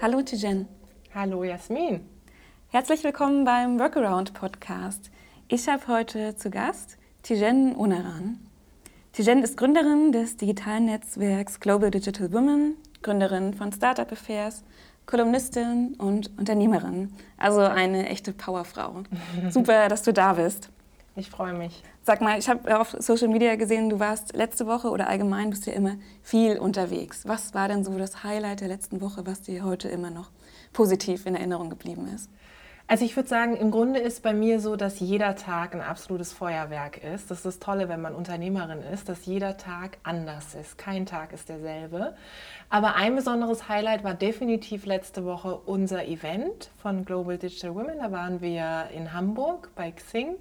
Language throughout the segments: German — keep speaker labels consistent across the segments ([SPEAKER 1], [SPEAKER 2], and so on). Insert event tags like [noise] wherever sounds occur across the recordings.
[SPEAKER 1] Hallo Tijen.
[SPEAKER 2] Hallo Jasmin.
[SPEAKER 1] Herzlich willkommen beim Workaround Podcast. Ich habe heute zu Gast Tijen Unaran. Tijen ist Gründerin des digitalen Netzwerks Global Digital Women, Gründerin von Startup Affairs, Kolumnistin und Unternehmerin. Also eine echte Powerfrau. [laughs] Super, dass du da bist.
[SPEAKER 2] Ich freue mich.
[SPEAKER 1] Sag mal, ich habe auf Social Media gesehen, du warst letzte Woche oder allgemein bist du ja immer viel unterwegs. Was war denn so das Highlight der letzten Woche, was dir heute immer noch positiv in Erinnerung geblieben ist?
[SPEAKER 2] Also ich würde sagen, im Grunde ist bei mir so, dass jeder Tag ein absolutes Feuerwerk ist. Das ist das Tolle, wenn man Unternehmerin ist, dass jeder Tag anders ist. Kein Tag ist derselbe. Aber ein besonderes Highlight war definitiv letzte Woche unser Event von Global Digital Women. Da waren wir in Hamburg bei Xing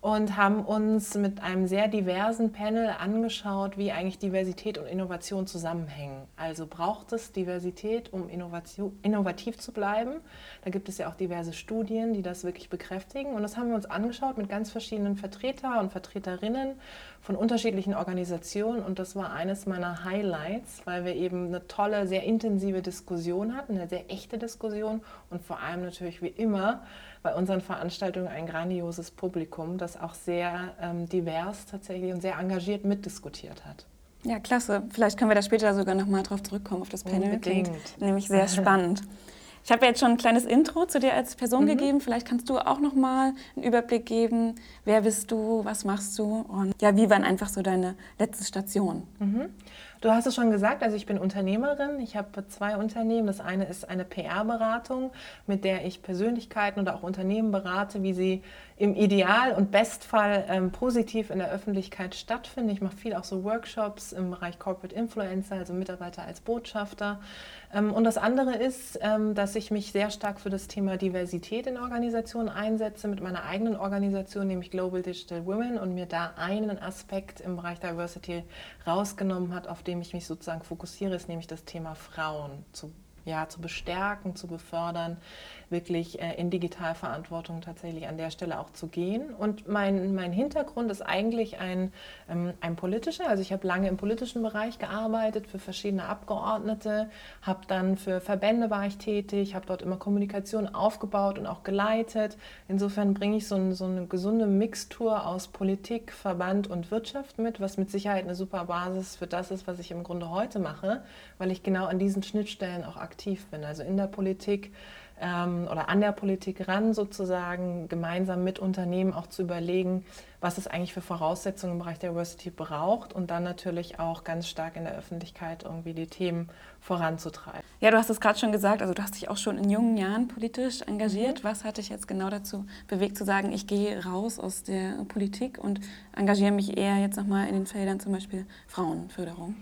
[SPEAKER 2] und haben uns mit einem sehr diversen Panel angeschaut, wie eigentlich Diversität und Innovation zusammenhängen. Also braucht es Diversität, um innovativ zu bleiben? Da gibt es ja auch diverse Studien, die das wirklich bekräftigen. Und das haben wir uns angeschaut mit ganz verschiedenen Vertreter und Vertreterinnen von unterschiedlichen Organisationen. Und das war eines meiner Highlights, weil wir eben eine tolle, sehr intensive Diskussion hatten, eine sehr echte Diskussion und vor allem natürlich wie immer bei unseren Veranstaltungen ein grandioses Publikum, das auch sehr ähm, divers tatsächlich und sehr engagiert mitdiskutiert hat.
[SPEAKER 1] Ja, klasse. Vielleicht können wir da später sogar nochmal drauf zurückkommen auf das Panel.
[SPEAKER 2] Unbedingt.
[SPEAKER 1] Klingt nämlich sehr [laughs] spannend. Ich habe jetzt schon ein kleines Intro zu dir als Person mhm. gegeben. Vielleicht kannst du auch noch mal einen Überblick geben. Wer bist du? Was machst du? Und ja, wie waren einfach so deine letzten Stationen?
[SPEAKER 2] Mhm. Du hast es schon gesagt, also ich bin Unternehmerin. Ich habe zwei Unternehmen. Das eine ist eine PR-Beratung, mit der ich Persönlichkeiten oder auch Unternehmen berate, wie sie im Ideal- und Bestfall ähm, positiv in der Öffentlichkeit stattfinden. Ich mache viel auch so Workshops im Bereich Corporate Influencer, also Mitarbeiter als Botschafter. Ähm, und das andere ist, ähm, dass ich mich sehr stark für das Thema Diversität in Organisationen einsetze, mit meiner eigenen Organisation, nämlich Global Digital Women, und mir da einen Aspekt im Bereich Diversity rausgenommen hat, auf dem ich mich sozusagen fokussiere, ist nämlich das Thema Frauen zu, ja, zu bestärken, zu befördern, wirklich äh, in Digitalverantwortung tatsächlich an der Stelle auch zu gehen. Und mein, mein Hintergrund ist eigentlich ein, ähm, ein politischer. Also ich habe lange im politischen Bereich gearbeitet für verschiedene Abgeordnete, habe dann für Verbände war ich tätig, habe dort immer Kommunikation aufgebaut und auch geleitet. Insofern bringe ich so, ein, so eine gesunde Mixtur aus Politik, Verband und Wirtschaft mit, was mit Sicherheit eine super Basis für das ist, was ich im Grunde heute mache, weil ich genau an diesen Schnittstellen auch aktiv bin. Also in der Politik ähm, oder an der Politik ran, sozusagen gemeinsam mit Unternehmen auch zu überlegen, was es eigentlich für Voraussetzungen im Bereich Diversity braucht und dann natürlich auch ganz stark in der Öffentlichkeit irgendwie die Themen voranzutreiben.
[SPEAKER 1] Ja, du hast es gerade schon gesagt, also du hast dich auch schon in jungen Jahren politisch engagiert. Mhm. Was hat dich jetzt genau dazu bewegt zu sagen, ich gehe raus aus der Politik und engagiere mich eher jetzt nochmal in den Feldern zum Beispiel Frauenförderung?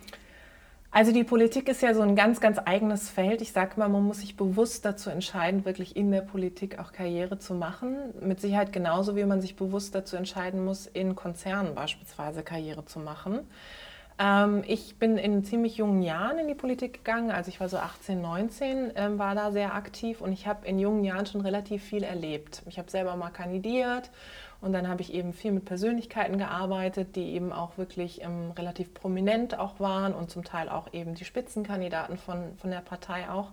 [SPEAKER 2] Also die Politik ist ja so ein ganz, ganz eigenes Feld. Ich sage mal, man muss sich bewusst dazu entscheiden, wirklich in der Politik auch Karriere zu machen. Mit Sicherheit genauso, wie man sich bewusst dazu entscheiden muss, in Konzernen beispielsweise Karriere zu machen. Ähm, ich bin in ziemlich jungen Jahren in die Politik gegangen, also ich war so 18, 19, ähm, war da sehr aktiv und ich habe in jungen Jahren schon relativ viel erlebt. Ich habe selber mal kandidiert und dann habe ich eben viel mit Persönlichkeiten gearbeitet, die eben auch wirklich ähm, relativ prominent auch waren und zum Teil auch eben die Spitzenkandidaten von, von der Partei auch.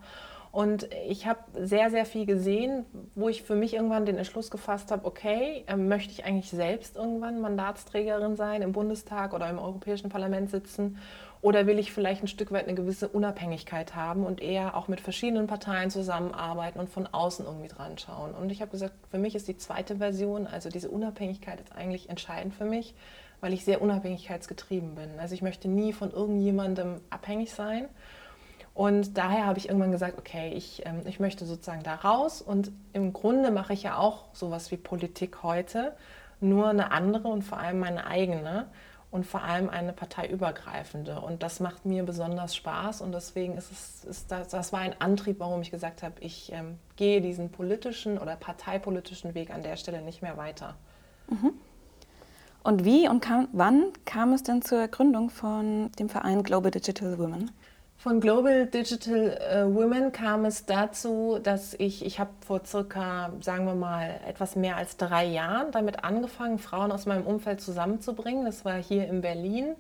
[SPEAKER 2] Und ich habe sehr, sehr viel gesehen, wo ich für mich irgendwann den Entschluss gefasst habe, okay, äh, möchte ich eigentlich selbst irgendwann Mandatsträgerin sein, im Bundestag oder im Europäischen Parlament sitzen oder will ich vielleicht ein Stück weit eine gewisse Unabhängigkeit haben und eher auch mit verschiedenen Parteien zusammenarbeiten und von außen irgendwie dran schauen? Und ich habe gesagt, für mich ist die zweite Version, also diese Unabhängigkeit, ist eigentlich entscheidend für mich, weil ich sehr unabhängigkeitsgetrieben bin. Also ich möchte nie von irgendjemandem abhängig sein. Und daher habe ich irgendwann gesagt, okay, ich, ähm, ich möchte sozusagen da raus. Und im Grunde mache ich ja auch sowas wie Politik heute, nur eine andere und vor allem meine eigene und vor allem eine parteiübergreifende. Und das macht mir besonders Spaß und deswegen ist es, ist das, das war ein Antrieb, warum ich gesagt habe, ich ähm, gehe diesen politischen oder parteipolitischen Weg an der Stelle nicht mehr weiter.
[SPEAKER 1] Mhm. Und wie und kam, wann kam es denn zur Gründung von dem Verein Global Digital Women?
[SPEAKER 2] Von Global Digital äh, Women kam es dazu, dass ich, ich habe vor circa, sagen wir mal, etwas mehr als drei Jahren damit angefangen, Frauen aus meinem Umfeld zusammenzubringen. Das war hier in Berlin.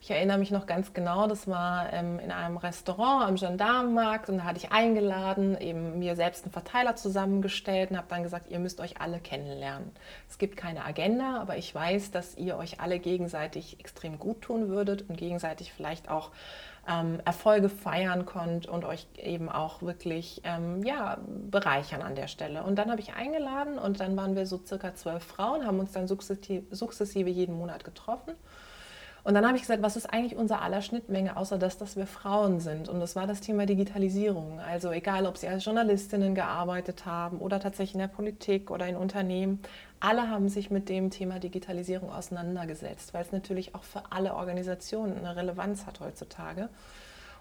[SPEAKER 2] Ich erinnere mich noch ganz genau, das war ähm, in einem Restaurant am Gendarmenmarkt und da hatte ich eingeladen, eben mir selbst einen Verteiler zusammengestellt und habe dann gesagt, ihr müsst euch alle kennenlernen. Es gibt keine Agenda, aber ich weiß, dass ihr euch alle gegenseitig extrem gut tun würdet und gegenseitig vielleicht auch ähm, Erfolge feiern könnt und euch eben auch wirklich ähm, ja, bereichern an der Stelle. Und dann habe ich eingeladen und dann waren wir so circa zwölf Frauen, haben uns dann sukzessive, sukzessive jeden Monat getroffen. Und dann habe ich gesagt, was ist eigentlich unser aller Schnittmenge, außer das, dass wir Frauen sind? Und das war das Thema Digitalisierung. Also egal, ob sie als Journalistinnen gearbeitet haben oder tatsächlich in der Politik oder in Unternehmen, alle haben sich mit dem Thema Digitalisierung auseinandergesetzt, weil es natürlich auch für alle Organisationen eine Relevanz hat heutzutage.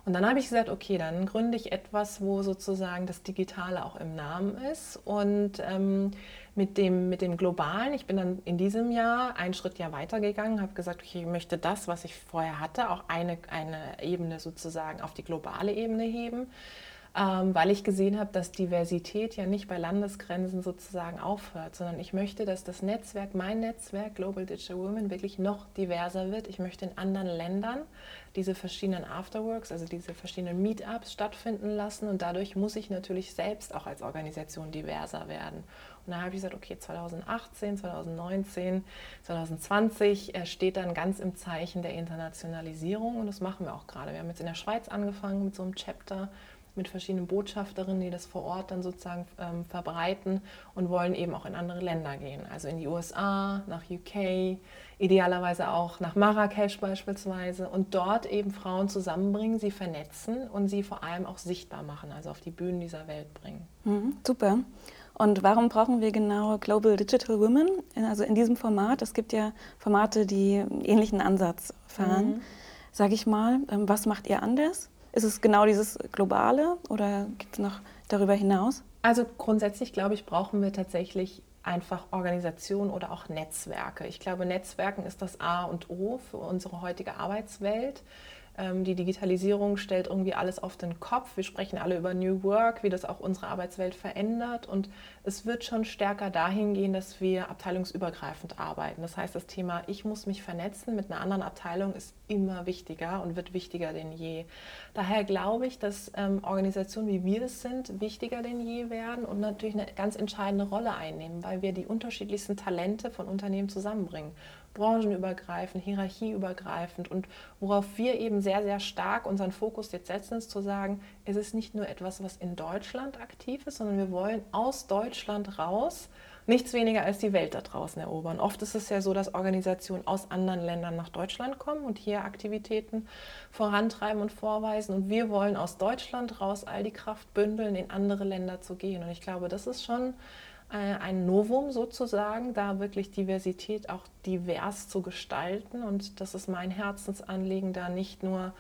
[SPEAKER 2] Und dann habe ich gesagt, okay, dann gründe ich etwas, wo sozusagen das Digitale auch im Namen ist. Und ähm, mit, dem, mit dem Globalen, ich bin dann in diesem Jahr einen Schritt ja weitergegangen, habe gesagt, okay, ich möchte das, was ich vorher hatte, auch eine, eine Ebene sozusagen auf die globale Ebene heben weil ich gesehen habe, dass Diversität ja nicht bei Landesgrenzen sozusagen aufhört, sondern ich möchte, dass das Netzwerk, mein Netzwerk Global Digital Women, wirklich noch diverser wird. Ich möchte in anderen Ländern diese verschiedenen Afterworks, also diese verschiedenen Meetups stattfinden lassen und dadurch muss ich natürlich selbst auch als Organisation diverser werden. Und da habe ich gesagt, okay, 2018, 2019, 2020 steht dann ganz im Zeichen der Internationalisierung und das machen wir auch gerade. Wir haben jetzt in der Schweiz angefangen mit so einem Chapter mit verschiedenen Botschafterinnen, die das vor Ort dann sozusagen ähm, verbreiten und wollen eben auch in andere Länder gehen. Also in die USA, nach UK, idealerweise auch nach Marrakesch beispielsweise und dort eben Frauen zusammenbringen, sie vernetzen und sie vor allem auch sichtbar machen, also auf die Bühnen dieser Welt bringen.
[SPEAKER 1] Mhm, super. Und warum brauchen wir genau Global Digital Women? Also in diesem Format, es gibt ja Formate, die einen ähnlichen Ansatz fahren. Mhm. Sag ich mal, ähm, was macht ihr anders? Ist es genau dieses Globale oder gibt es noch darüber hinaus?
[SPEAKER 2] Also grundsätzlich, glaube ich, brauchen wir tatsächlich einfach Organisation oder auch Netzwerke. Ich glaube, Netzwerken ist das A und O für unsere heutige Arbeitswelt. Ähm, die Digitalisierung stellt irgendwie alles auf den Kopf. Wir sprechen alle über New Work, wie das auch unsere Arbeitswelt verändert. Und es wird schon stärker dahin gehen, dass wir abteilungsübergreifend arbeiten. Das heißt, das Thema, ich muss mich vernetzen mit einer anderen Abteilung, ist immer wichtiger und wird wichtiger denn je. Daher glaube ich, dass ähm, Organisationen wie wir es sind, wichtiger denn je werden und natürlich eine ganz entscheidende Rolle einnehmen, weil wir die unterschiedlichsten Talente von Unternehmen zusammenbringen branchenübergreifend, hierarchieübergreifend und worauf wir eben sehr, sehr stark unseren Fokus jetzt setzen, ist zu sagen, es ist nicht nur etwas, was in Deutschland aktiv ist, sondern wir wollen aus Deutschland raus nichts weniger als die Welt da draußen erobern. Oft ist es ja so, dass Organisationen aus anderen Ländern nach Deutschland kommen und hier Aktivitäten vorantreiben und vorweisen. Und wir wollen aus Deutschland raus all die Kraft bündeln, in andere Länder zu gehen. Und ich glaube, das ist schon ein Novum sozusagen, da wirklich Diversität auch divers zu gestalten. Und das ist mein Herzensanliegen, da nicht nur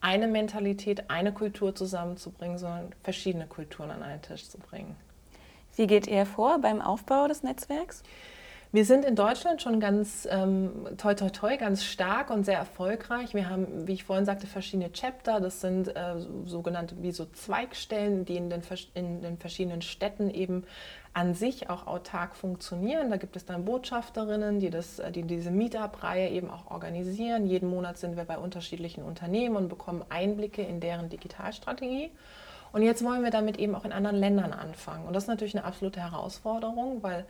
[SPEAKER 2] eine Mentalität, eine Kultur zusammenzubringen, sondern verschiedene Kulturen an einen Tisch zu bringen.
[SPEAKER 1] Wie geht ihr vor beim Aufbau des Netzwerks?
[SPEAKER 2] Wir sind in Deutschland schon ganz ähm, toi toi toi, ganz stark und sehr erfolgreich. Wir haben, wie ich vorhin sagte, verschiedene Chapter. Das sind äh, sogenannte wie so Zweigstellen, die in den, in den verschiedenen Städten eben an sich auch autark funktionieren. Da gibt es dann Botschafterinnen, die, das, die diese Meetup-Reihe eben auch organisieren. Jeden Monat sind wir bei unterschiedlichen Unternehmen und bekommen Einblicke in deren Digitalstrategie. Und jetzt wollen wir damit eben auch in anderen Ländern anfangen. Und das ist natürlich eine absolute Herausforderung, weil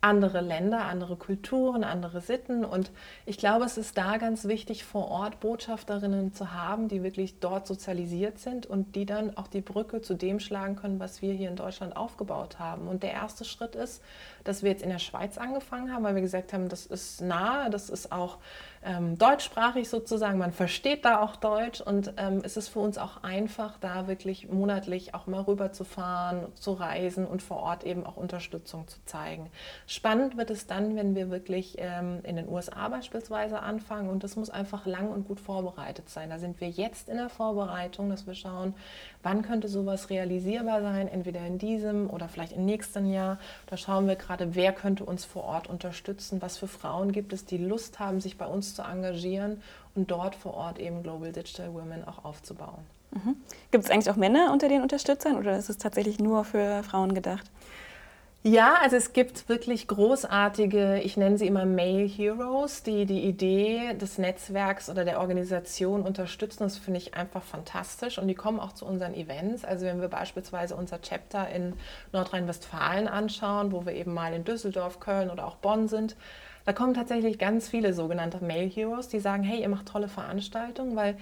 [SPEAKER 2] andere Länder, andere Kulturen, andere Sitten. Und ich glaube, es ist da ganz wichtig, vor Ort Botschafterinnen zu haben, die wirklich dort sozialisiert sind und die dann auch die Brücke zu dem schlagen können, was wir hier in Deutschland aufgebaut haben. Und der erste Schritt ist, dass wir jetzt in der Schweiz angefangen haben, weil wir gesagt haben, das ist nahe, das ist auch ähm, deutschsprachig sozusagen, man versteht da auch Deutsch und ähm, es ist für uns auch einfach, da wirklich monatlich auch mal rüberzufahren, zu reisen und vor Ort eben auch Unterstützung zu zeigen. Spannend wird es dann, wenn wir wirklich ähm, in den USA beispielsweise anfangen und das muss einfach lang und gut vorbereitet sein. Da sind wir jetzt in der Vorbereitung, dass wir schauen, wann könnte sowas realisierbar sein, entweder in diesem oder vielleicht im nächsten Jahr. Da schauen wir gerade, wer könnte uns vor Ort unterstützen, was für Frauen gibt es, die Lust haben, sich bei uns zu engagieren und dort vor Ort eben Global Digital Women auch aufzubauen.
[SPEAKER 1] Mhm. Gibt es eigentlich auch Männer unter den Unterstützern oder ist es tatsächlich nur für Frauen gedacht?
[SPEAKER 2] Ja, also es gibt wirklich großartige, ich nenne sie immer Male Heroes, die die Idee des Netzwerks oder der Organisation unterstützen. Das finde ich einfach fantastisch und die kommen auch zu unseren Events. Also wenn wir beispielsweise unser Chapter in Nordrhein-Westfalen anschauen, wo wir eben mal in Düsseldorf, Köln oder auch Bonn sind, da kommen tatsächlich ganz viele sogenannte Male Heroes, die sagen, hey, ihr macht tolle Veranstaltungen, weil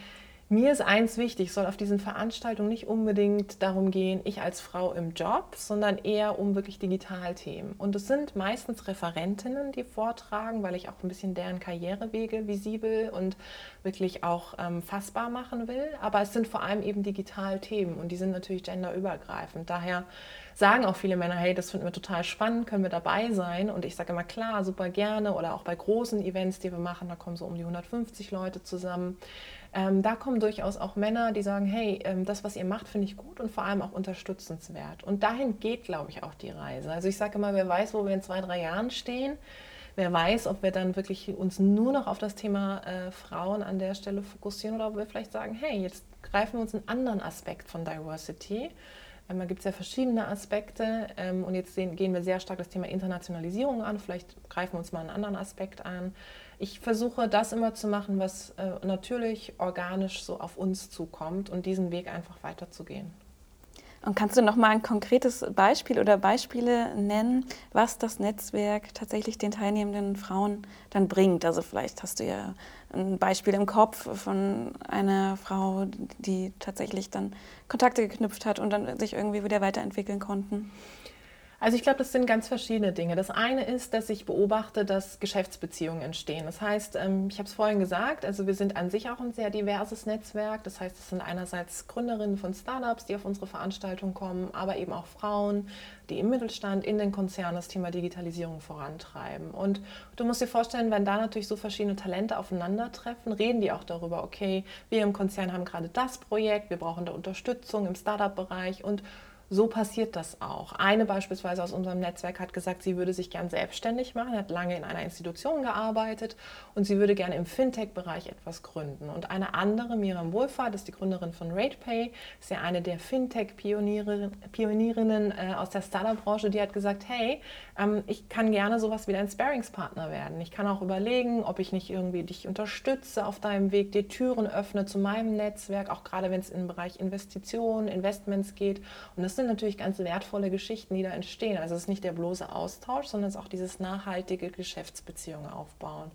[SPEAKER 2] mir ist eins wichtig, soll auf diesen Veranstaltungen nicht unbedingt darum gehen, ich als Frau im Job, sondern eher um wirklich Digitalthemen. Und es sind meistens Referentinnen, die vortragen, weil ich auch ein bisschen deren Karrierewege visibel und wirklich auch ähm, fassbar machen will. Aber es sind vor allem eben Digitalthemen und die sind natürlich genderübergreifend. Daher sagen auch viele Männer, hey, das finden wir total spannend, können wir dabei sein? Und ich sage immer, klar, super gerne. Oder auch bei großen Events, die wir machen, da kommen so um die 150 Leute zusammen. Ähm, da kommen durchaus auch Männer, die sagen, hey, ähm, das, was ihr macht, finde ich gut und vor allem auch unterstützenswert. Und dahin geht, glaube ich, auch die Reise. Also ich sage immer, wer weiß, wo wir in zwei, drei Jahren stehen, wer weiß, ob wir dann wirklich uns nur noch auf das Thema äh, Frauen an der Stelle fokussieren oder ob wir vielleicht sagen, hey, jetzt greifen wir uns einen anderen Aspekt von Diversity. Ähm, da gibt es ja verschiedene Aspekte ähm, und jetzt sehen, gehen wir sehr stark das Thema Internationalisierung an. Vielleicht greifen wir uns mal einen anderen Aspekt an ich versuche das immer zu machen, was äh, natürlich organisch so auf uns zukommt und diesen Weg einfach weiterzugehen.
[SPEAKER 1] Und kannst du noch mal ein konkretes Beispiel oder Beispiele nennen, was das Netzwerk tatsächlich den teilnehmenden Frauen dann bringt? Also vielleicht hast du ja ein Beispiel im Kopf von einer Frau, die tatsächlich dann Kontakte geknüpft hat und dann sich irgendwie wieder weiterentwickeln konnten.
[SPEAKER 2] Also ich glaube, das sind ganz verschiedene Dinge. Das eine ist, dass ich beobachte, dass Geschäftsbeziehungen entstehen. Das heißt, ähm, ich habe es vorhin gesagt, also wir sind an sich auch ein sehr diverses Netzwerk. Das heißt, es sind einerseits Gründerinnen von Startups, die auf unsere Veranstaltung kommen, aber eben auch Frauen, die im Mittelstand, in den Konzernen das Thema Digitalisierung vorantreiben. Und du musst dir vorstellen, wenn da natürlich so verschiedene Talente aufeinandertreffen, reden die auch darüber, okay, wir im Konzern haben gerade das Projekt, wir brauchen da Unterstützung im Startup-Bereich und so passiert das auch. Eine beispielsweise aus unserem Netzwerk hat gesagt, sie würde sich gern selbstständig machen, hat lange in einer Institution gearbeitet und sie würde gerne im Fintech-Bereich etwas gründen. Und eine andere, Miriam Wohlfahrt, ist die Gründerin von RatePay, ist ja eine der Fintech-Pionierinnen äh, aus der Startup-Branche, die hat gesagt, hey, ähm, ich kann gerne sowas wie dein Sparringspartner werden. Ich kann auch überlegen, ob ich nicht irgendwie dich unterstütze auf deinem Weg, dir Türen öffne zu meinem Netzwerk, auch gerade wenn es im Bereich Investitionen, Investments geht. Und das sind natürlich ganz wertvolle Geschichten, die da entstehen. Also es ist nicht der bloße Austausch, sondern es ist auch dieses nachhaltige Geschäftsbeziehungen aufbauen.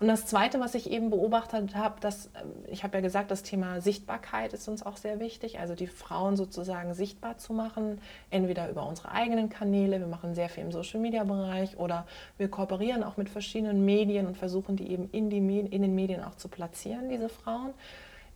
[SPEAKER 2] Und das Zweite, was ich eben beobachtet habe, dass ähm, ich habe ja gesagt, das Thema Sichtbarkeit ist uns auch sehr wichtig, also die Frauen sozusagen sichtbar zu machen, entweder über unsere eigenen Kanäle, wir machen sehr viel im Social-Media-Bereich oder wir kooperieren auch mit verschiedenen Medien und versuchen die eben in, die, in den Medien auch zu platzieren, diese Frauen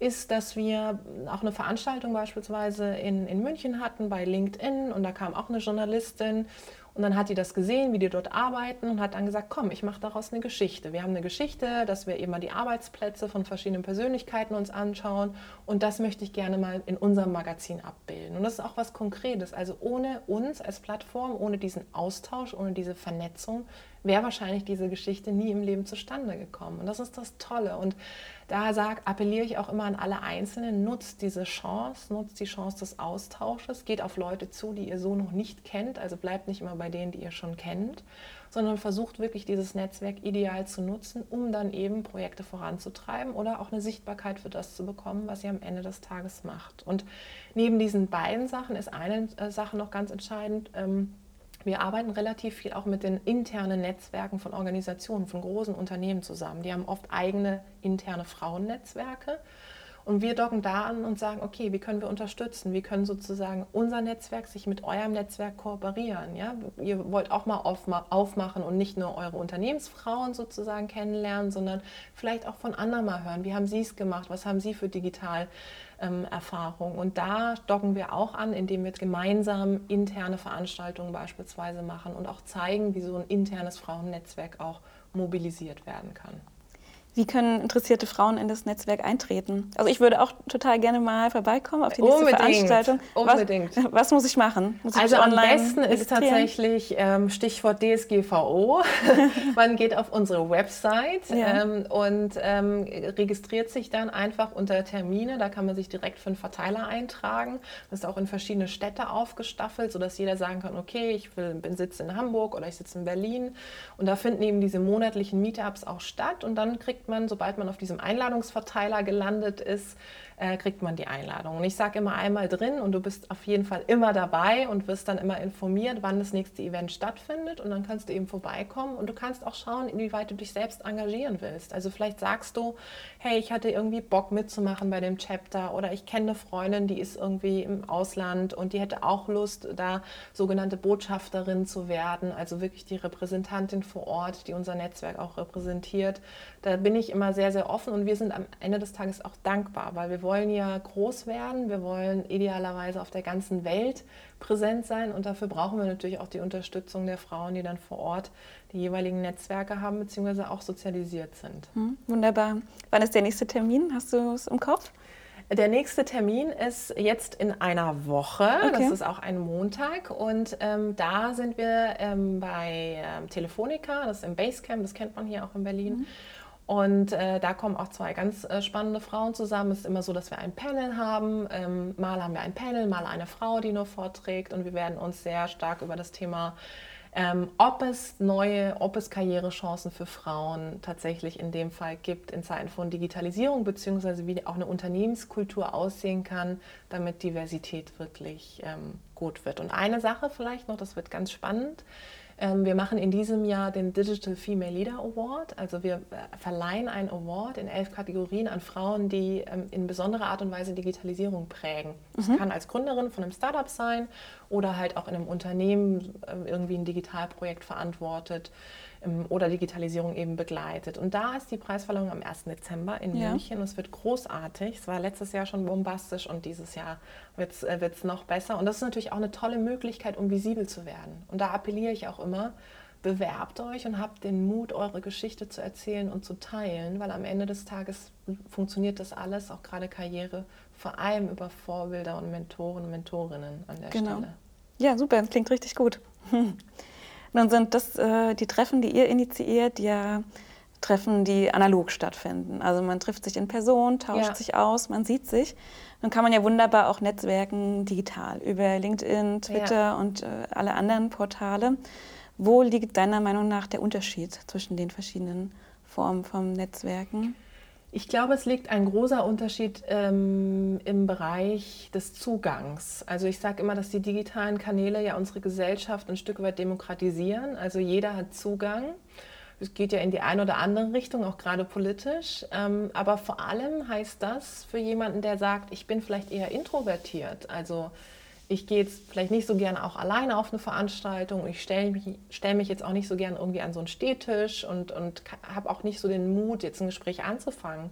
[SPEAKER 2] ist, dass wir auch eine Veranstaltung beispielsweise in, in München hatten bei LinkedIn und da kam auch eine Journalistin und dann hat die das gesehen, wie die dort arbeiten und hat dann gesagt, komm, ich mache daraus eine Geschichte. Wir haben eine Geschichte, dass wir eben mal die Arbeitsplätze von verschiedenen Persönlichkeiten uns anschauen und das möchte ich gerne mal in unserem Magazin abbilden. Und das ist auch was Konkretes. Also ohne uns als Plattform, ohne diesen Austausch, ohne diese Vernetzung wäre wahrscheinlich diese Geschichte nie im Leben zustande gekommen. Und das ist das Tolle. Und da sag, appelliere ich auch immer an alle Einzelnen, nutzt diese Chance, nutzt die Chance des Austausches, geht auf Leute zu, die ihr so noch nicht kennt, also bleibt nicht immer bei denen, die ihr schon kennt, sondern versucht wirklich dieses Netzwerk ideal zu nutzen, um dann eben Projekte voranzutreiben oder auch eine Sichtbarkeit für das zu bekommen, was ihr am Ende des Tages macht. Und neben diesen beiden Sachen ist eine äh, Sache noch ganz entscheidend. Ähm, wir arbeiten relativ viel auch mit den internen Netzwerken von Organisationen, von großen Unternehmen zusammen. Die haben oft eigene interne Frauennetzwerke. Und wir docken da an und sagen, okay, wie können wir unterstützen? Wie können sozusagen unser Netzwerk sich mit eurem Netzwerk kooperieren? Ja? Ihr wollt auch mal aufmachen und nicht nur eure Unternehmensfrauen sozusagen kennenlernen, sondern vielleicht auch von anderen mal hören. Wie haben sie es gemacht? Was haben sie für digital ähm, Erfahrung. Und da docken wir auch an, indem wir gemeinsam interne Veranstaltungen beispielsweise machen und auch zeigen, wie so ein internes Frauennetzwerk auch mobilisiert werden kann.
[SPEAKER 1] Wie können interessierte Frauen in das Netzwerk eintreten? Also ich würde auch total gerne mal vorbeikommen auf die
[SPEAKER 2] nächste
[SPEAKER 1] Unbedingt. Veranstaltung.
[SPEAKER 2] Was, Unbedingt.
[SPEAKER 1] Was, muss ich machen? Muss
[SPEAKER 2] also ich am besten ist tatsächlich ähm, Stichwort DSGVO. [laughs] Man geht auf unsere Website ja. ähm, und ähm, registriert sich dann einfach unter Termine. Da kann man sich direkt für einen Verteiler eintragen. Das ist auch in verschiedene Städte aufgestaffelt, sodass jeder sagen kann, okay, ich will, bin sitze in Hamburg oder ich sitze in Berlin. Und da finden eben diese monatlichen Meetups auch statt. Und dann kriegt man, sobald man auf diesem Einladungsverteiler gelandet ist, äh, kriegt man die Einladung. Und ich sage immer einmal drin und du bist auf jeden Fall immer dabei und wirst dann immer informiert, wann das nächste Event stattfindet. Und dann kannst du eben vorbeikommen und du kannst auch schauen, inwieweit du dich selbst engagieren willst. Also vielleicht sagst du, hey, ich hatte irgendwie Bock mitzumachen bei dem Chapter oder ich kenne eine Freundin, die ist irgendwie im Ausland und die hätte auch Lust, da sogenannte Botschafterin zu werden, also wirklich die Repräsentantin vor Ort, die unser Netzwerk auch repräsentiert. Da bin ich immer sehr, sehr offen und wir sind am Ende des Tages auch dankbar, weil wir wollen ja groß werden, wir wollen idealerweise auf der ganzen Welt präsent sein und dafür brauchen wir natürlich auch die Unterstützung der Frauen, die dann vor Ort die jeweiligen Netzwerke haben bzw. auch sozialisiert sind.
[SPEAKER 1] Hm, wunderbar. Wann ist der nächste Termin? Hast du es im Kopf?
[SPEAKER 2] Der nächste Termin ist jetzt in einer Woche. Okay. Das ist auch ein Montag. Und ähm, da sind wir ähm, bei ähm, Telefonica, das ist im Basecamp, das kennt man hier auch in Berlin. Mhm. Und äh, da kommen auch zwei ganz äh, spannende Frauen zusammen. Es ist immer so, dass wir ein Panel haben. Ähm, mal haben wir ein Panel, mal eine Frau, die nur vorträgt. Und wir werden uns sehr stark über das Thema, ähm, ob es neue, ob es Karrierechancen für Frauen tatsächlich in dem Fall gibt in Zeiten von Digitalisierung, beziehungsweise wie auch eine Unternehmenskultur aussehen kann, damit Diversität wirklich ähm, gut wird. Und eine Sache vielleicht noch, das wird ganz spannend. Ähm, wir machen in diesem Jahr den Digital Female Leader Award. Also wir äh, verleihen einen Award in elf Kategorien an Frauen, die ähm, in besonderer Art und Weise Digitalisierung prägen. Das mhm. kann als Gründerin von einem Startup sein oder halt auch in einem Unternehmen äh, irgendwie ein Digitalprojekt verantwortet oder Digitalisierung eben begleitet. Und da ist die Preisverleihung am 1. Dezember in ja. München. Es wird großartig. Es war letztes Jahr schon bombastisch und dieses Jahr wird es äh, noch besser. Und das ist natürlich auch eine tolle Möglichkeit, um visibel zu werden. Und da appelliere ich auch immer, bewerbt euch und habt den Mut, eure Geschichte zu erzählen und zu teilen, weil am Ende des Tages funktioniert das alles, auch gerade Karriere, vor allem über Vorbilder und Mentoren und Mentorinnen an der genau. Stelle.
[SPEAKER 1] Ja, super, das klingt richtig gut. [laughs] Nun sind das äh, die Treffen, die ihr initiiert, ja Treffen, die analog stattfinden. Also man trifft sich in Person, tauscht ja. sich aus, man sieht sich. Dann kann man ja wunderbar auch netzwerken digital über LinkedIn, Twitter ja. und äh, alle anderen Portale. Wo liegt deiner Meinung nach der Unterschied zwischen den verschiedenen Formen von Netzwerken?
[SPEAKER 2] Ich glaube, es liegt ein großer Unterschied ähm, im Bereich des Zugangs. Also ich sage immer, dass die digitalen Kanäle ja unsere Gesellschaft ein Stück weit demokratisieren. Also jeder hat Zugang. Es geht ja in die eine oder andere Richtung, auch gerade politisch. Ähm, aber vor allem heißt das für jemanden, der sagt, ich bin vielleicht eher introvertiert. Also ich gehe jetzt vielleicht nicht so gerne auch alleine auf eine Veranstaltung. Ich stelle mich, stell mich jetzt auch nicht so gerne irgendwie an so einen Stehtisch und, und habe auch nicht so den Mut, jetzt ein Gespräch anzufangen.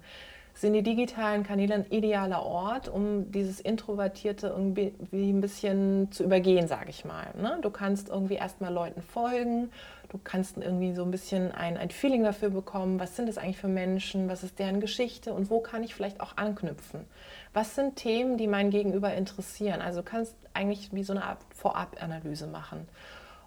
[SPEAKER 2] Sind die digitalen Kanäle ein idealer Ort, um dieses Introvertierte irgendwie ein bisschen zu übergehen, sage ich mal. Ne? Du kannst irgendwie erstmal Leuten folgen, du kannst irgendwie so ein bisschen ein, ein Feeling dafür bekommen, was sind das eigentlich für Menschen, was ist deren Geschichte und wo kann ich vielleicht auch anknüpfen was sind Themen, die mein Gegenüber interessieren? Also du kannst eigentlich wie so eine Art Vorab-Analyse machen.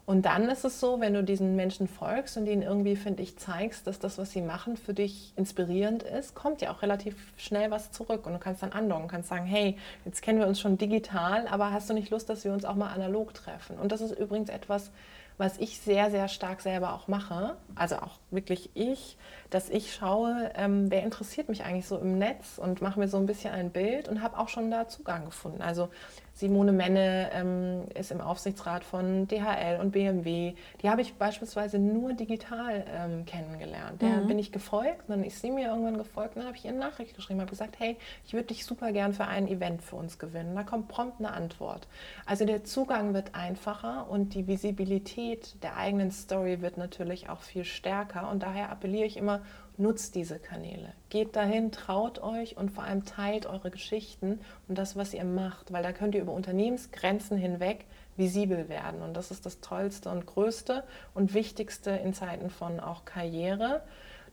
[SPEAKER 2] Und dann ist es so, wenn du diesen Menschen folgst und ihnen irgendwie, finde ich, zeigst, dass das, was sie machen, für dich inspirierend ist, kommt ja auch relativ schnell was zurück. Und du kannst dann andocken, kannst sagen, hey, jetzt kennen wir uns schon digital, aber hast du nicht Lust, dass wir uns auch mal analog treffen? Und das ist übrigens etwas, was ich sehr, sehr stark selber auch mache, also auch wirklich ich, dass ich schaue, ähm, wer interessiert mich eigentlich so im Netz und mache mir so ein bisschen ein Bild und habe auch schon da Zugang gefunden. Also Simone Menne ähm, ist im Aufsichtsrat von DHL und BMW. Die habe ich beispielsweise nur digital ähm, kennengelernt. Der mhm. bin ich gefolgt, dann ist sie mir irgendwann gefolgt und dann habe ich ihr eine Nachricht geschrieben, habe gesagt, hey, ich würde dich super gern für ein Event für uns gewinnen. Da kommt prompt eine Antwort. Also der Zugang wird einfacher und die Visibilität der eigenen Story wird natürlich auch viel stärker und daher appelliere ich immer, Nutzt diese Kanäle. Geht dahin, traut euch und vor allem teilt eure Geschichten und das, was ihr macht, weil da könnt ihr über Unternehmensgrenzen hinweg visibel werden. Und das ist das Tollste und Größte und Wichtigste in Zeiten von auch Karriere.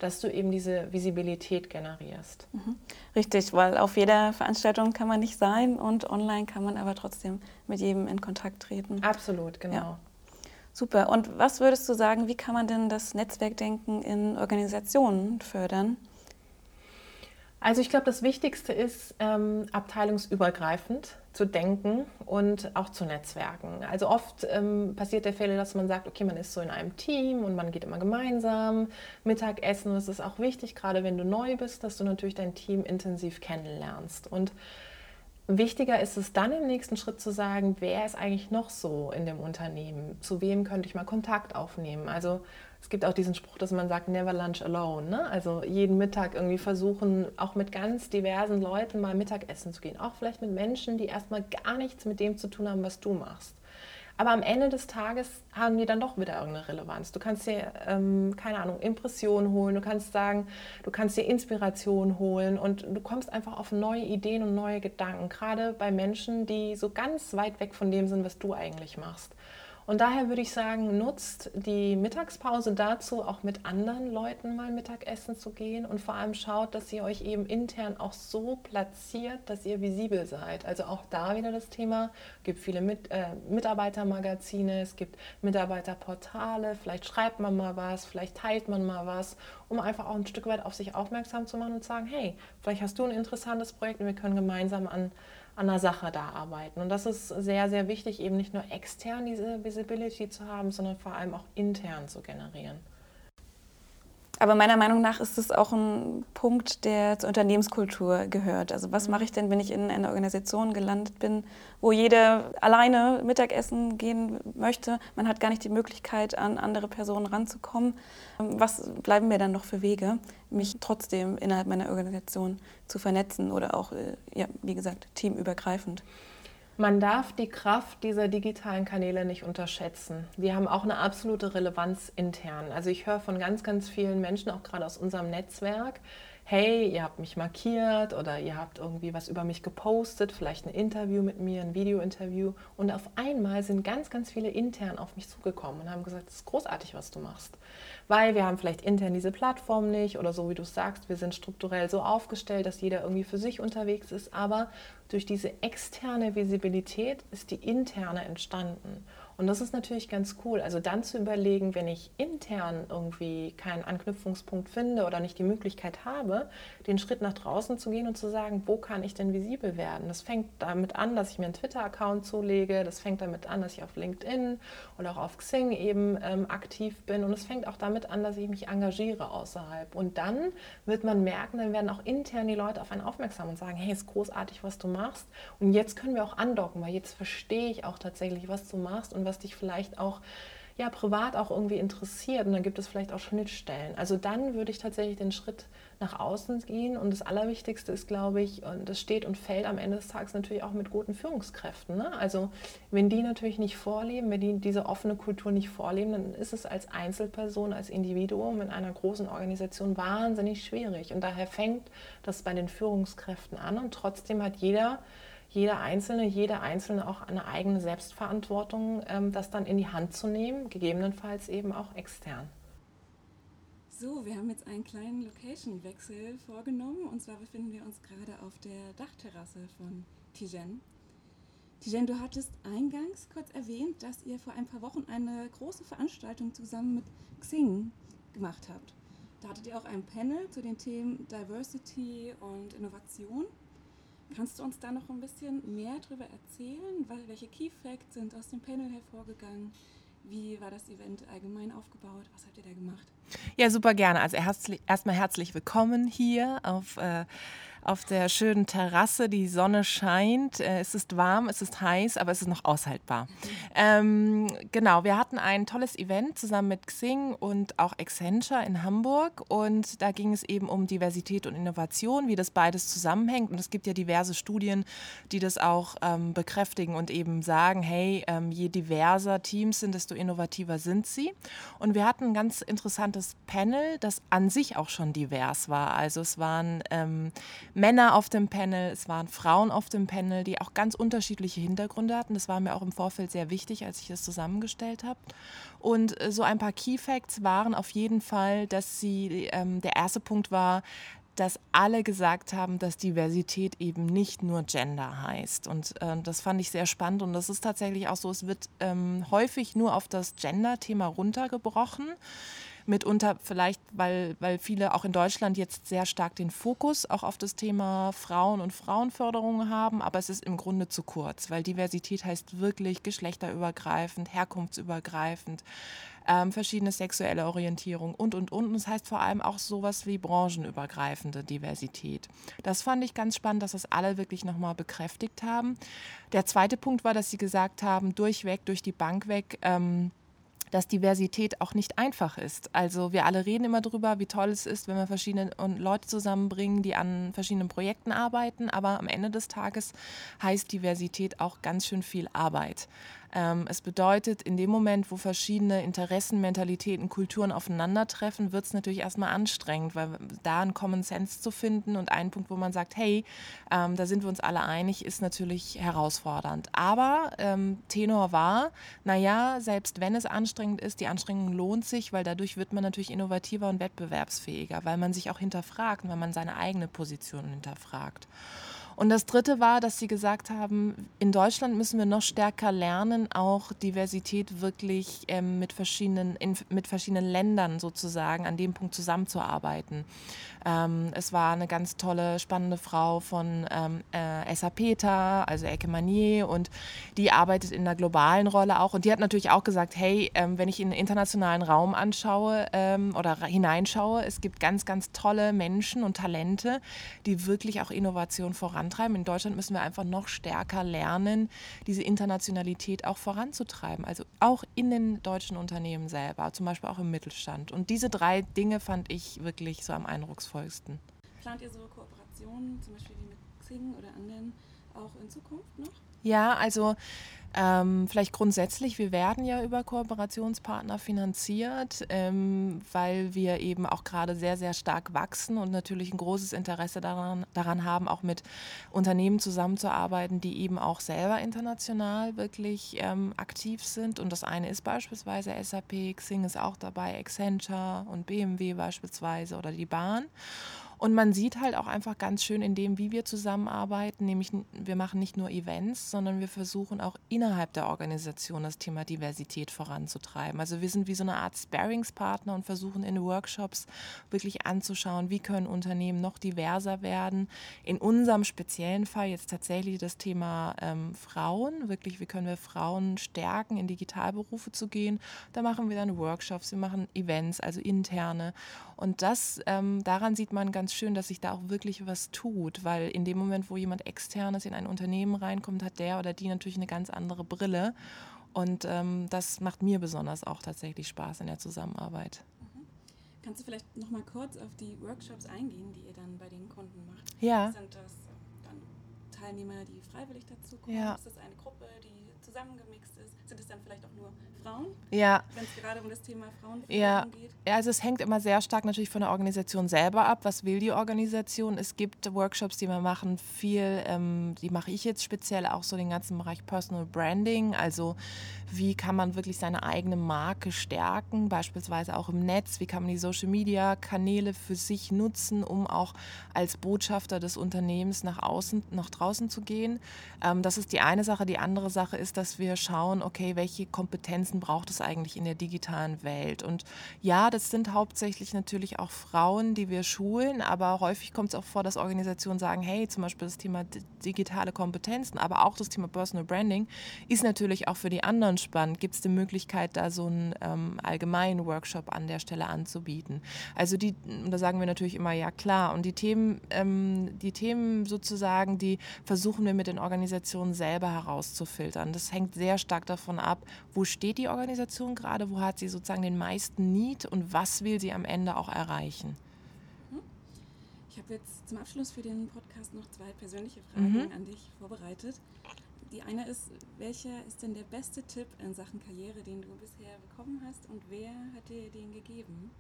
[SPEAKER 2] dass du eben diese Visibilität generierst. Mhm.
[SPEAKER 1] Richtig, weil auf jeder Veranstaltung kann man nicht sein und online kann man aber trotzdem mit jedem in Kontakt treten.
[SPEAKER 2] Absolut, genau. Ja.
[SPEAKER 1] Super. Und was würdest du sagen, wie kann man denn das Netzwerkdenken in Organisationen fördern?
[SPEAKER 2] Also ich glaube, das Wichtigste ist, ähm, abteilungsübergreifend zu denken und auch zu netzwerken. Also oft ähm, passiert der Fehler, dass man sagt, okay, man ist so in einem Team und man geht immer gemeinsam Mittagessen. Und es ist auch wichtig, gerade wenn du neu bist, dass du natürlich dein Team intensiv kennenlernst. Und Wichtiger ist es dann im nächsten Schritt zu sagen, wer ist eigentlich noch so in dem Unternehmen? Zu wem könnte ich mal Kontakt aufnehmen? Also es gibt auch diesen Spruch, dass man sagt, never lunch alone. Ne? Also jeden Mittag irgendwie versuchen, auch mit ganz diversen Leuten mal Mittagessen zu gehen. Auch vielleicht mit Menschen, die erstmal gar nichts mit dem zu tun haben, was du machst. Aber am Ende des Tages haben die dann doch wieder irgendeine Relevanz. Du kannst dir, ähm, keine Ahnung, Impressionen holen, du kannst sagen, du kannst dir Inspiration holen und du kommst einfach auf neue Ideen und neue Gedanken, gerade bei Menschen, die so ganz weit weg von dem sind, was du eigentlich machst. Und daher würde ich sagen, nutzt die Mittagspause dazu, auch mit anderen Leuten mal Mittagessen zu gehen und vor allem schaut, dass ihr euch eben intern auch so platziert, dass ihr visibel seid. Also auch da wieder das Thema, es gibt viele mit, äh, Mitarbeitermagazine, es gibt Mitarbeiterportale, vielleicht schreibt man mal was, vielleicht teilt man mal was, um einfach auch ein Stück weit auf sich aufmerksam zu machen und zu sagen, hey, vielleicht hast du ein interessantes Projekt und wir können gemeinsam an an der Sache da arbeiten. Und das ist sehr, sehr wichtig, eben nicht nur extern diese Visibility zu haben, sondern vor allem auch intern zu generieren.
[SPEAKER 1] Aber meiner Meinung nach ist es auch ein Punkt, der zur Unternehmenskultur gehört. Also was mache ich denn, wenn ich in einer Organisation gelandet bin, wo jeder alleine Mittagessen gehen möchte? Man hat gar nicht die Möglichkeit, an andere Personen ranzukommen. Was bleiben mir dann noch für Wege, mich trotzdem innerhalb meiner Organisation zu vernetzen oder auch, äh, ja, wie gesagt, teamübergreifend?
[SPEAKER 2] Man darf die Kraft dieser digitalen Kanäle nicht unterschätzen. Die haben auch eine absolute Relevanz intern. Also ich höre von ganz, ganz vielen Menschen, auch gerade aus unserem Netzwerk, hey, ihr habt mich markiert oder ihr habt irgendwie was über mich gepostet, vielleicht ein Interview mit mir, ein Videointerview. Und auf einmal sind ganz, ganz viele intern auf mich zugekommen und haben gesagt, es ist großartig, was du machst. Weil wir haben vielleicht intern diese Plattform nicht oder so wie du sagst, wir sind strukturell so aufgestellt, dass jeder irgendwie für sich unterwegs ist. Aber durch diese externe Visibilität ist die interne entstanden. Und das ist natürlich ganz cool. Also dann zu überlegen, wenn ich intern irgendwie keinen Anknüpfungspunkt finde oder nicht die Möglichkeit habe, den Schritt nach draußen zu gehen und zu sagen, wo kann ich denn visibel werden? Das fängt damit an, dass ich mir einen Twitter-Account zulege. Das fängt damit an, dass ich auf LinkedIn oder auch auf Xing eben ähm, aktiv bin. Und es fängt auch damit an, dass ich mich engagiere außerhalb. Und dann wird man merken, dann werden auch intern die Leute auf einen aufmerksam und sagen, hey, ist großartig, was du machst. Und jetzt können wir auch andocken, weil jetzt verstehe ich auch tatsächlich, was du machst und was was dich vielleicht auch ja, privat auch irgendwie interessiert und dann gibt es vielleicht auch Schnittstellen. Also dann würde ich tatsächlich den Schritt nach außen gehen und das Allerwichtigste ist, glaube ich, und das steht und fällt am Ende des Tages natürlich auch mit guten Führungskräften. Ne? Also wenn die natürlich nicht vorleben, wenn die diese offene Kultur nicht vorleben, dann ist es als Einzelperson, als Individuum in einer großen Organisation wahnsinnig schwierig und daher fängt das bei den Führungskräften an und trotzdem hat jeder jeder Einzelne, jede Einzelne auch eine eigene Selbstverantwortung, ähm, das dann in die Hand zu nehmen, gegebenenfalls eben auch extern.
[SPEAKER 1] So, wir haben jetzt einen kleinen Location-Wechsel vorgenommen und zwar befinden wir uns gerade auf der Dachterrasse von Tijen. Tijen, du hattest eingangs kurz erwähnt, dass ihr vor ein paar Wochen eine große Veranstaltung zusammen mit Xing gemacht habt. Da hattet ihr auch ein Panel zu den Themen Diversity und Innovation. Kannst du uns da noch ein bisschen mehr darüber erzählen? Welche Key Facts sind aus dem Panel hervorgegangen? Wie war das Event allgemein aufgebaut? Was habt ihr da gemacht?
[SPEAKER 3] Ja, super gerne. Also erstmal herzlich willkommen hier auf äh, auf der schönen Terrasse. Die Sonne scheint. Äh, es ist warm, es ist heiß, aber es ist noch aushaltbar. Ähm, genau, wir hatten ein tolles Event zusammen mit Xing und auch Accenture in Hamburg. Und da ging es eben um Diversität und Innovation, wie das beides zusammenhängt. Und es gibt ja diverse Studien, die das auch ähm, bekräftigen und eben sagen, hey, ähm, je diverser Teams sind, desto innovativer sind sie. Und wir hatten ein ganz interessantes Panel, das an sich auch schon divers war. Also es waren ähm,
[SPEAKER 2] Männer auf dem Panel, es waren Frauen auf dem Panel, die auch ganz unterschiedliche Hintergründe hatten. Das war mir auch im Vorfeld sehr wichtig, als ich das zusammengestellt habe. Und äh, so ein paar Key Facts waren auf jeden Fall, dass sie, ähm, der erste Punkt war, dass alle gesagt haben, dass Diversität eben nicht nur Gender heißt. Und äh, das fand ich sehr spannend. Und das ist tatsächlich auch so, es wird ähm, häufig nur auf das Gender-Thema runtergebrochen. Mitunter vielleicht, weil, weil viele auch in Deutschland jetzt sehr stark den Fokus auch auf das Thema Frauen und Frauenförderung haben, aber es ist im Grunde zu kurz, weil Diversität heißt wirklich geschlechterübergreifend, herkunftsübergreifend, ähm, verschiedene sexuelle Orientierung und, und, und. Und es das heißt vor allem auch sowas wie branchenübergreifende Diversität. Das fand ich ganz spannend, dass das alle wirklich nochmal bekräftigt haben. Der zweite Punkt war, dass sie gesagt haben, durchweg, durch die Bank weg, ähm, dass Diversität auch nicht einfach ist. Also wir alle reden immer darüber, wie toll es ist, wenn wir verschiedene Leute zusammenbringen, die an verschiedenen Projekten arbeiten, aber am Ende des Tages heißt Diversität auch ganz schön viel Arbeit. Ähm, es bedeutet, in dem Moment, wo verschiedene Interessen, Mentalitäten, Kulturen aufeinandertreffen, wird es natürlich erstmal anstrengend, weil da einen Common Sense zu finden und ein Punkt, wo man sagt, hey, ähm, da sind wir uns alle einig, ist natürlich herausfordernd. Aber ähm, Tenor war, naja, selbst wenn es anstrengend ist, die Anstrengung lohnt sich, weil dadurch wird man natürlich innovativer und wettbewerbsfähiger, weil man sich auch hinterfragt weil man seine eigene Position hinterfragt. Und das Dritte war, dass sie gesagt haben, in Deutschland müssen wir noch stärker lernen, auch Diversität wirklich ähm, mit, verschiedenen, in, mit verschiedenen Ländern sozusagen an dem Punkt zusammenzuarbeiten. Ähm, es war eine ganz tolle, spannende Frau von ähm, äh, SAPETA, also Ecke Manier, und die arbeitet in einer globalen Rolle auch. Und die hat natürlich auch gesagt, hey, ähm, wenn ich in den internationalen Raum anschaue ähm, oder hineinschaue, es gibt ganz, ganz tolle Menschen und Talente, die wirklich auch Innovation vorantreiben vorantreiben. In Deutschland müssen wir einfach noch stärker lernen, diese Internationalität auch voranzutreiben. Also auch in den deutschen Unternehmen selber, zum Beispiel auch im Mittelstand. Und diese drei Dinge fand ich wirklich so am eindrucksvollsten.
[SPEAKER 1] Plant ihr so Kooperationen, zum Beispiel wie mit Xing oder anderen, auch in Zukunft noch?
[SPEAKER 2] Ja, also ähm, vielleicht grundsätzlich, wir werden ja über Kooperationspartner finanziert, ähm, weil wir eben auch gerade sehr, sehr stark wachsen und natürlich ein großes Interesse daran, daran haben, auch mit Unternehmen zusammenzuarbeiten, die eben auch selber international wirklich ähm, aktiv sind. Und das eine ist beispielsweise SAP, Xing ist auch dabei, Accenture und BMW beispielsweise oder die Bahn. Und man sieht halt auch einfach ganz schön in dem, wie wir zusammenarbeiten, nämlich wir machen nicht nur Events, sondern wir versuchen auch innerhalb der Organisation das Thema Diversität voranzutreiben. Also wir sind wie so eine Art Sparingspartner und versuchen in Workshops wirklich anzuschauen, wie können Unternehmen noch diverser werden. In unserem speziellen Fall jetzt tatsächlich das Thema ähm, Frauen, wirklich, wie können wir Frauen stärken, in Digitalberufe zu gehen. Da machen wir dann Workshops, wir machen Events, also interne. Und das, ähm, daran sieht man ganz schön, dass sich da auch wirklich was tut, weil in dem Moment, wo jemand externes in ein Unternehmen reinkommt, hat der oder die natürlich eine ganz andere Brille. Und ähm, das macht mir besonders auch tatsächlich Spaß in der Zusammenarbeit.
[SPEAKER 1] Mhm. Kannst du vielleicht noch mal kurz auf die Workshops eingehen, die ihr dann bei den Kunden macht?
[SPEAKER 2] Ja.
[SPEAKER 1] Sind das dann Teilnehmer, die freiwillig dazukommen?
[SPEAKER 2] Ja.
[SPEAKER 1] Ist das eine Gruppe, die zusammengemixt ist? Sind es dann vielleicht auch nur Frauen?
[SPEAKER 2] Ja.
[SPEAKER 1] Wenn es gerade um das Thema Frauen
[SPEAKER 2] ja.
[SPEAKER 1] geht?
[SPEAKER 2] Ja, also es hängt immer sehr stark natürlich von der Organisation selber ab. Was will die Organisation? Es gibt Workshops, die wir machen, viel, ähm, die mache ich jetzt speziell auch so den ganzen Bereich Personal Branding. Also wie kann man wirklich seine eigene Marke stärken, beispielsweise auch im Netz? Wie kann man die Social-Media-Kanäle für sich nutzen, um auch als Botschafter des Unternehmens nach außen, nach draußen zu gehen? Ähm, das ist die eine Sache. Die andere Sache ist, dass wir schauen, okay, welche Kompetenzen braucht es eigentlich in der digitalen Welt? Und ja, das sind hauptsächlich natürlich auch Frauen, die wir schulen, aber häufig kommt es auch vor, dass Organisationen sagen, hey, zum Beispiel das Thema digitale Kompetenzen, aber auch das Thema Personal Branding ist natürlich auch für die anderen spannend. Gibt es die Möglichkeit, da so einen ähm, allgemeinen Workshop an der Stelle anzubieten? Also die, da sagen wir natürlich immer, ja klar. Und die Themen, ähm, die Themen sozusagen, die versuchen wir mit den Organisationen selber herauszufiltern. Das hängt sehr stark davon ab, wo steht die Organisation gerade, wo hat sie sozusagen den meisten Need und was will sie am Ende auch erreichen.
[SPEAKER 1] Ich habe jetzt zum Abschluss für den Podcast noch zwei persönliche Fragen mhm. an dich vorbereitet. Die eine ist, welcher ist denn der beste Tipp in Sachen Karriere, den du bisher bekommen hast und wer hat dir den gegeben?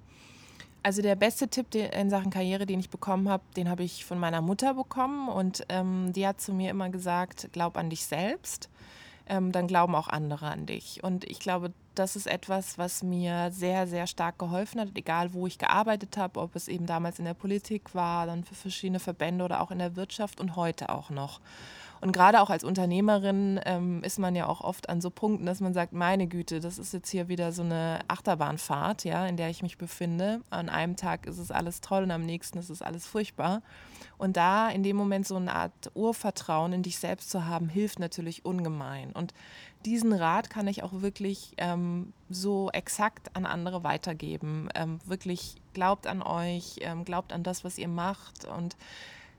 [SPEAKER 2] Also der beste Tipp in Sachen Karriere, den ich bekommen habe, den habe ich von meiner Mutter bekommen und ähm, die hat zu mir immer gesagt, glaub an dich selbst, ähm, dann glauben auch andere an dich. Und ich glaube, das ist etwas, was mir sehr, sehr stark geholfen hat, egal wo ich gearbeitet habe, ob es eben damals in der Politik war, dann für verschiedene Verbände oder auch in der Wirtschaft und heute auch noch. Und gerade auch als Unternehmerin ähm, ist man ja auch oft an so Punkten, dass man sagt, meine Güte, das ist jetzt hier wieder so eine Achterbahnfahrt, ja, in der ich mich befinde. An einem Tag ist es alles toll und am nächsten ist es alles furchtbar. Und da in dem Moment so eine Art Urvertrauen in dich selbst zu haben, hilft natürlich ungemein. Und diesen Rat kann ich auch wirklich ähm, so exakt an andere weitergeben. Ähm, wirklich glaubt an euch, ähm, glaubt an das, was ihr macht und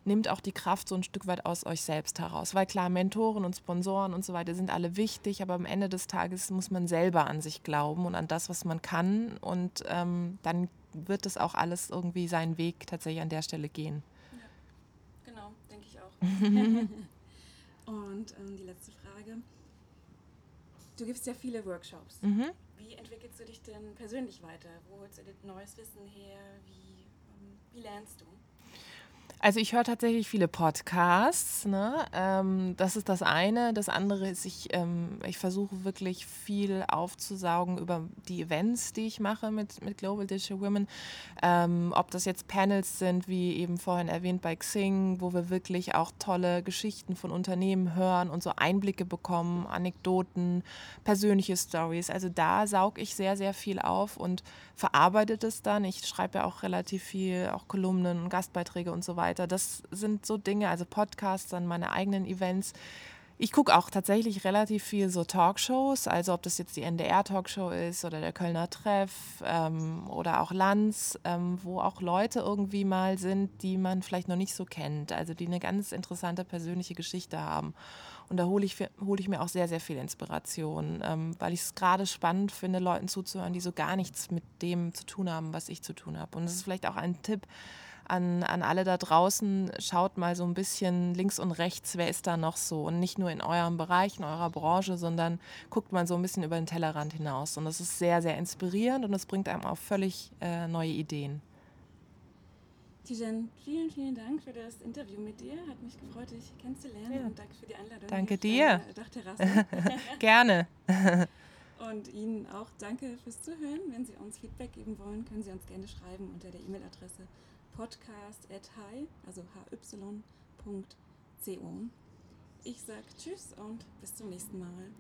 [SPEAKER 2] nehmt auch die Kraft so ein Stück weit aus euch selbst heraus. Weil klar, Mentoren und Sponsoren und so weiter sind alle wichtig, aber am Ende des Tages muss man selber an sich glauben und an das, was man kann. Und ähm, dann wird es auch alles irgendwie seinen Weg tatsächlich an der Stelle gehen.
[SPEAKER 1] Ja, genau, denke ich auch. [laughs] und ähm, die letzte Frage. Du gibst ja viele Workshops. Mhm. Wie entwickelst du dich denn persönlich weiter? Wo holst du dir neues Wissen her? Wie, ähm, wie lernst du?
[SPEAKER 2] Also ich höre tatsächlich viele Podcasts. Ne? Ähm, das ist das eine. Das andere ist, ich, ähm, ich versuche wirklich viel aufzusaugen über die Events, die ich mache mit, mit Global Digital Women. Ähm, ob das jetzt Panels sind, wie eben vorhin erwähnt bei Xing, wo wir wirklich auch tolle Geschichten von Unternehmen hören und so Einblicke bekommen, Anekdoten, persönliche Stories. Also da sauge ich sehr, sehr viel auf und verarbeite es dann. Ich schreibe ja auch relativ viel, auch Kolumnen und Gastbeiträge und so weiter. Das sind so Dinge, also Podcasts, dann meine eigenen Events. Ich gucke auch tatsächlich relativ viel so Talkshows, also ob das jetzt die NDR-Talkshow ist oder der Kölner Treff ähm, oder auch Lanz, ähm, wo auch Leute irgendwie mal sind, die man vielleicht noch nicht so kennt, also die eine ganz interessante persönliche Geschichte haben. Und da hole ich, hol ich mir auch sehr, sehr viel Inspiration, ähm, weil ich es gerade spannend finde, Leuten zuzuhören, die so gar nichts mit dem zu tun haben, was ich zu tun habe. Und das ist vielleicht auch ein Tipp, an, an alle da draußen, schaut mal so ein bisschen links und rechts, wer ist da noch so. Und nicht nur in eurem Bereich, in eurer Branche, sondern guckt mal so ein bisschen über den Tellerrand hinaus. Und das ist sehr, sehr inspirierend und es bringt einem auch völlig äh, neue Ideen.
[SPEAKER 1] Tijen, vielen, vielen Dank für das Interview mit dir. Hat mich gefreut, dich kennenzulernen ja. und danke für die Einladung.
[SPEAKER 2] Danke dir. [laughs] [laughs] Gerne.
[SPEAKER 1] Und Ihnen auch danke fürs Zuhören. Wenn Sie uns Feedback geben wollen, können Sie uns gerne schreiben unter der E-Mail-Adresse podcast at podcast.hi, also hy.co. Ich sage Tschüss und bis zum nächsten Mal.